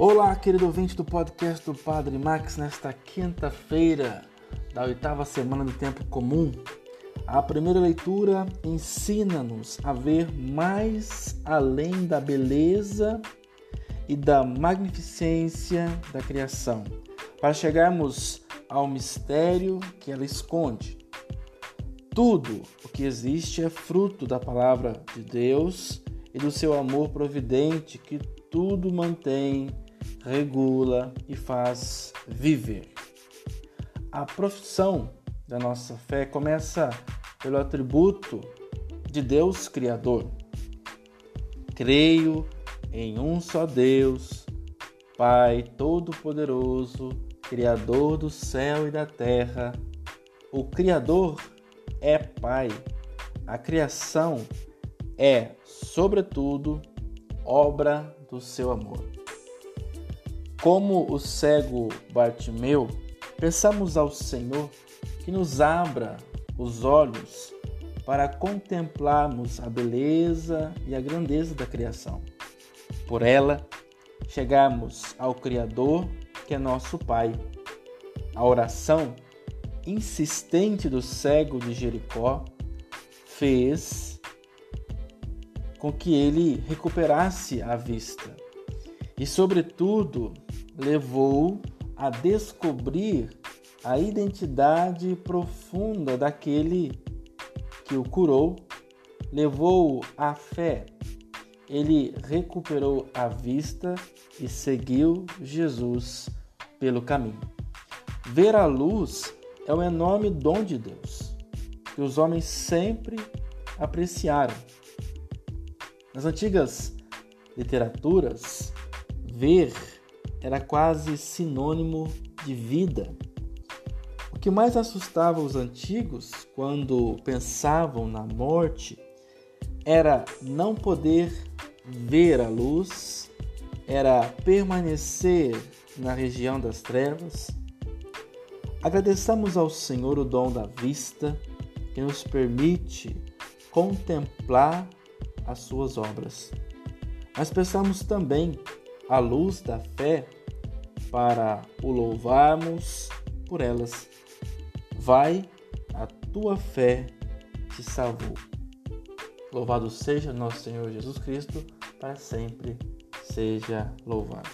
Olá, querido ouvinte do podcast do Padre Max, nesta quinta-feira da oitava semana do tempo comum. A primeira leitura ensina-nos a ver mais além da beleza e da magnificência da criação, para chegarmos ao mistério que ela esconde. Tudo o que existe é fruto da palavra de Deus e do seu amor providente que tudo mantém regula e faz viver. A profissão da nossa fé começa pelo atributo de Deus Criador. Creio em um só Deus, Pai Todo-Poderoso, Criador do céu e da terra. O Criador é Pai. A criação é, sobretudo, obra do seu amor. Como o cego Bartimeu, peçamos ao Senhor que nos abra os olhos para contemplarmos a beleza e a grandeza da criação. Por ela, chegarmos ao Criador, que é nosso Pai. A oração insistente do cego de Jericó fez com que ele recuperasse a vista e, sobretudo, levou a descobrir a identidade profunda daquele que o curou, levou à fé. Ele recuperou a vista e seguiu Jesus pelo caminho. Ver a luz é um enorme dom de Deus, que os homens sempre apreciaram. Nas antigas literaturas, ver era quase sinônimo de vida. O que mais assustava os antigos quando pensavam na morte era não poder ver a luz, era permanecer na região das trevas. Agradeçamos ao Senhor o dom da vista que nos permite contemplar as suas obras. Mas peçamos também a luz da fé para o louvarmos por elas. Vai, a tua fé te salvou. Louvado seja nosso Senhor Jesus Cristo, para sempre seja louvado.